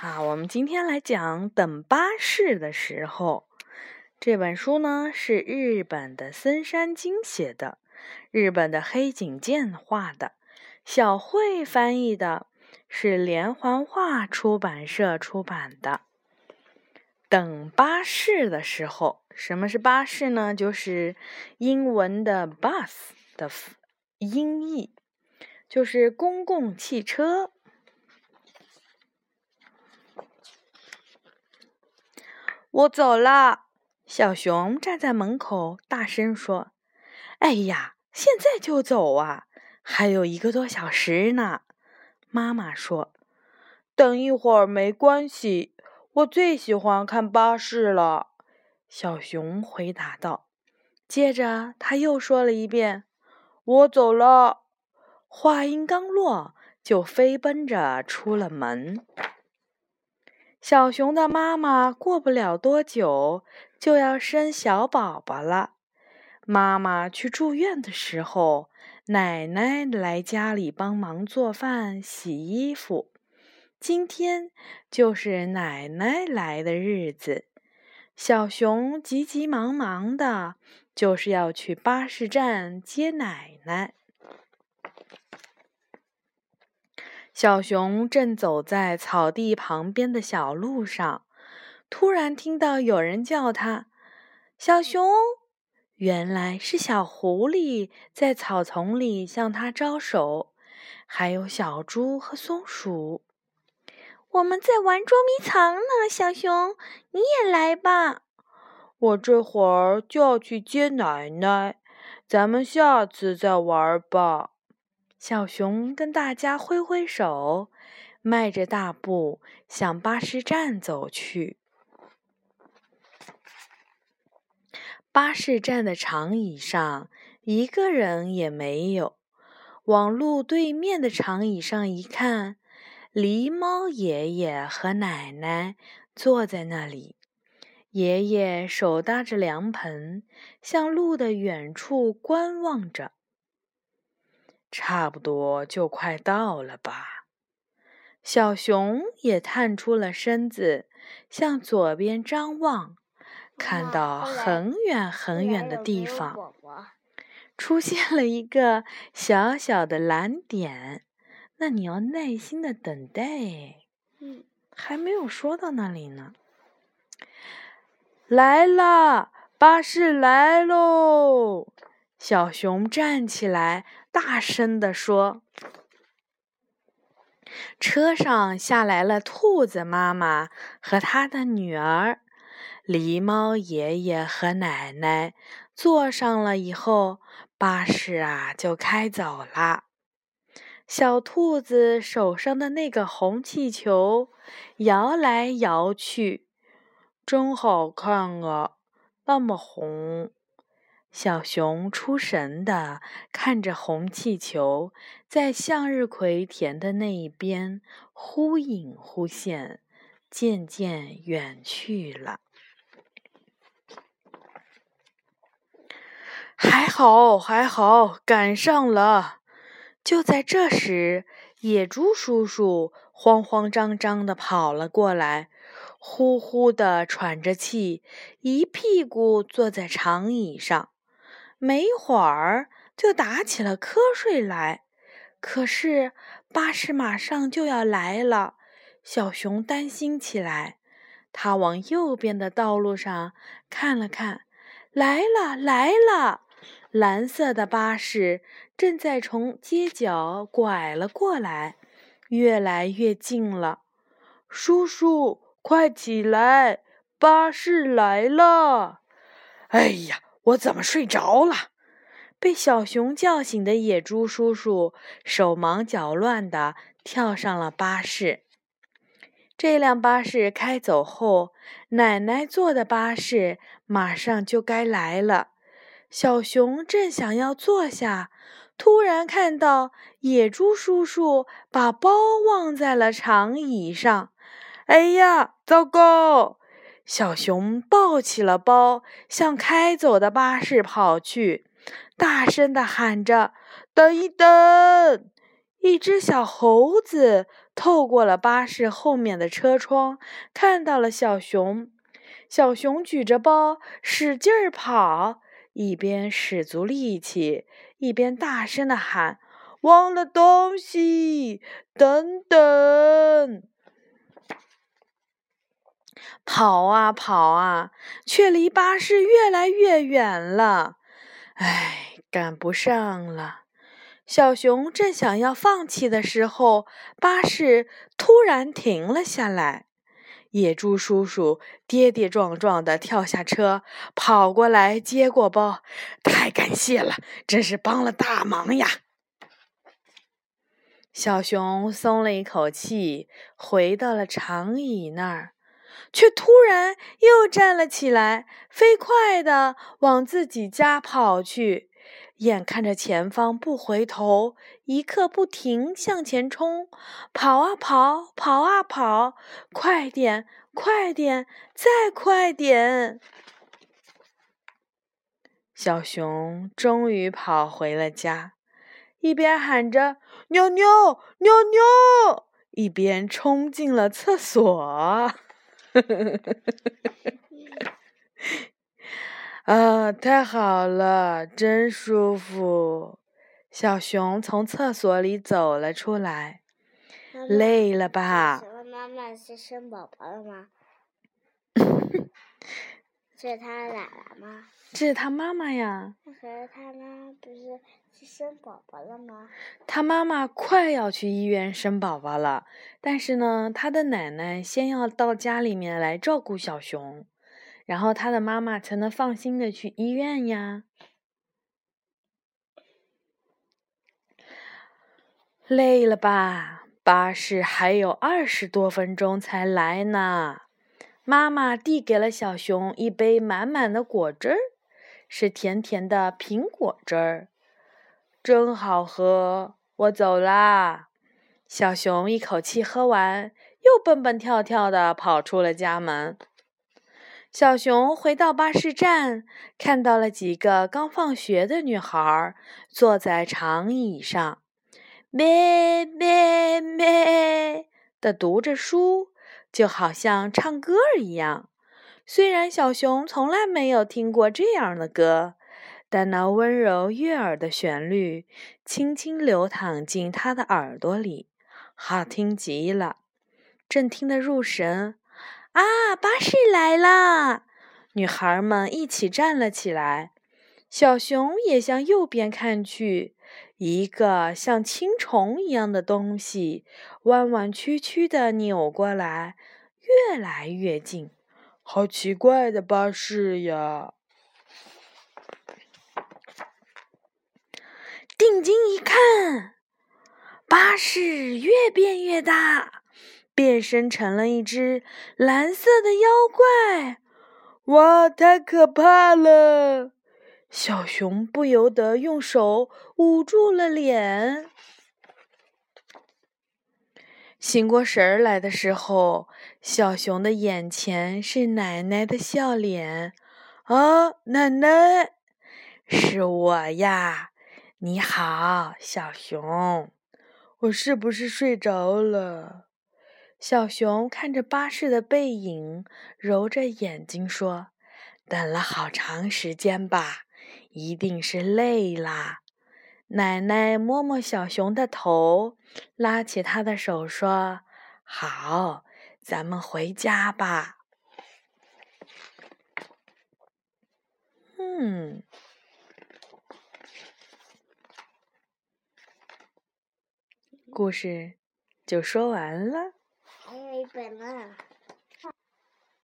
啊，我们今天来讲《等巴士的时候》这本书呢，是日本的森山经写的，日本的黑井健画的，小慧翻译的，是连环画出版社出版的。等巴士的时候，什么是巴士呢？就是英文的 bus 的音译，就是公共汽车。我走了，小熊站在门口，大声说：“哎呀，现在就走啊？还有一个多小时呢。”妈妈说：“等一会儿没关系，我最喜欢看巴士了。”小熊回答道。接着他又说了一遍：“我走了。”话音刚落，就飞奔着出了门。小熊的妈妈过不了多久就要生小宝宝了。妈妈去住院的时候，奶奶来家里帮忙做饭、洗衣服。今天就是奶奶来的日子，小熊急急忙忙的，就是要去巴士站接奶奶。小熊正走在草地旁边的小路上，突然听到有人叫他：“小熊！”原来是小狐狸在草丛里向他招手，还有小猪和松鼠。我们在玩捉迷藏呢，小熊，你也来吧。我这会儿就要去接奶奶，咱们下次再玩吧。小熊跟大家挥挥手，迈着大步向巴士站走去。巴士站的长椅上一个人也没有。往路对面的长椅上一看，狸猫爷爷和奶奶坐在那里。爷爷手搭着凉棚，向路的远处观望着。差不多就快到了吧？小熊也探出了身子，向左边张望，看到很远很远的地方，出现了一个小小的蓝点。那你要耐心的等待。嗯，还没有说到那里呢。来啦，巴士来喽！小熊站起来。大声地说：“车上下来了兔子妈妈和他的女儿，狸猫爷爷和奶奶坐上了以后，巴士啊就开走了。小兔子手上的那个红气球摇来摇去，真好看啊，那么红。”小熊出神的看着红气球在向日葵田的那一边忽隐忽现，渐渐远去了。还好，还好，赶上了！就在这时，野猪叔叔慌慌张张的跑了过来，呼呼的喘着气，一屁股坐在长椅上。没一会儿就打起了瞌睡来，可是巴士马上就要来了，小熊担心起来。他往右边的道路上看了看，来了来了，蓝色的巴士正在从街角拐了过来，越来越近了。叔叔，快起来，巴士来了！哎呀！我怎么睡着了？被小熊叫醒的野猪叔叔手忙脚乱地跳上了巴士。这辆巴士开走后，奶奶坐的巴士马上就该来了。小熊正想要坐下，突然看到野猪叔叔把包忘在了长椅上。哎呀，糟糕！小熊抱起了包，向开走的巴士跑去，大声地喊着：“等一等！”一只小猴子透过了巴士后面的车窗，看到了小熊。小熊举着包，使劲儿跑，一边使足力气，一边大声的喊：“忘了东西，等等！”跑啊跑啊，却离巴士越来越远了。唉，赶不上了。小熊正想要放弃的时候，巴士突然停了下来。野猪叔叔跌跌撞撞地跳下车，跑过来接过包。太感谢了，真是帮了大忙呀！小熊松了一口气，回到了长椅那儿，却突然又站了起来，飞快地往自己家跑去。眼看着前方不回头，一刻不停向前冲，跑啊跑，跑啊跑，快点，快点，再快点！小熊终于跑回了家，一边喊着“妞妞，妞妞”，一边冲进了厕所。啊，太好了，真舒服！小熊从厕所里走了出来。累了吧？妈妈是生宝宝了吗？这 是他奶奶吗？这是他妈妈呀。那可是他妈不是是生宝宝了吗？他妈妈快要去医院生宝宝了，但是呢，他的奶奶先要到家里面来照顾小熊。然后他的妈妈才能放心的去医院呀。累了吧？巴士还有二十多分钟才来呢。妈妈递给了小熊一杯满满的果汁儿，是甜甜的苹果汁儿，真好喝。我走啦。小熊一口气喝完，又蹦蹦跳跳的跑出了家门。小熊回到巴士站，看到了几个刚放学的女孩坐在长椅上，咩咩咩的读着书，就好像唱歌一样。虽然小熊从来没有听过这样的歌，但那温柔悦耳的旋律轻轻流淌进他的耳朵里，好听极了，正听得入神。啊！巴士来了，女孩们一起站了起来。小熊也向右边看去，一个像青虫一样的东西弯弯曲曲地扭过来，越来越近。好奇怪的巴士呀！定睛一看，巴士越变越大。变身成了一只蓝色的妖怪，哇，太可怕了！小熊不由得用手捂住了脸。醒过神儿来的时候，小熊的眼前是奶奶的笑脸。啊，奶奶，是我呀！你好，小熊，我是不是睡着了？小熊看着巴士的背影，揉着眼睛说：“等了好长时间吧，一定是累啦。”奶奶摸摸小熊的头，拉起他的手说：“好，咱们回家吧。”嗯，故事就说完了。还有一本呢。